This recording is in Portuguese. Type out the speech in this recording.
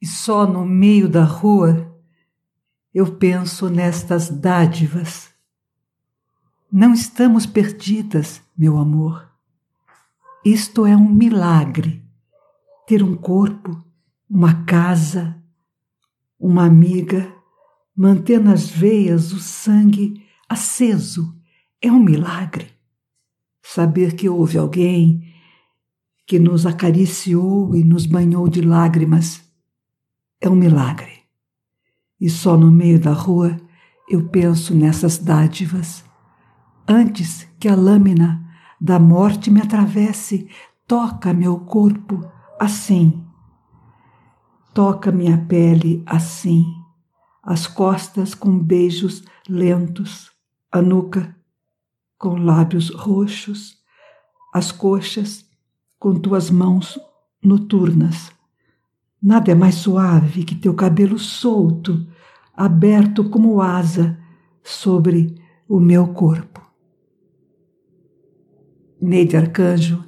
e só no meio da rua eu penso nestas dádivas. Não estamos perdidas, meu amor. Isto é um milagre. Ter um corpo, uma casa, uma amiga, manter nas veias o sangue aceso é um milagre. Saber que houve alguém que nos acariciou e nos banhou de lágrimas é um milagre. E só no meio da rua eu penso nessas dádivas. Antes que a lâmina da morte me atravesse, toca meu corpo assim. Toca minha pele assim, as costas com beijos lentos, a nuca com lábios roxos, as coxas com tuas mãos noturnas. Nada é mais suave que teu cabelo solto, aberto como asa sobre o meu corpo. Neide Arcanjo,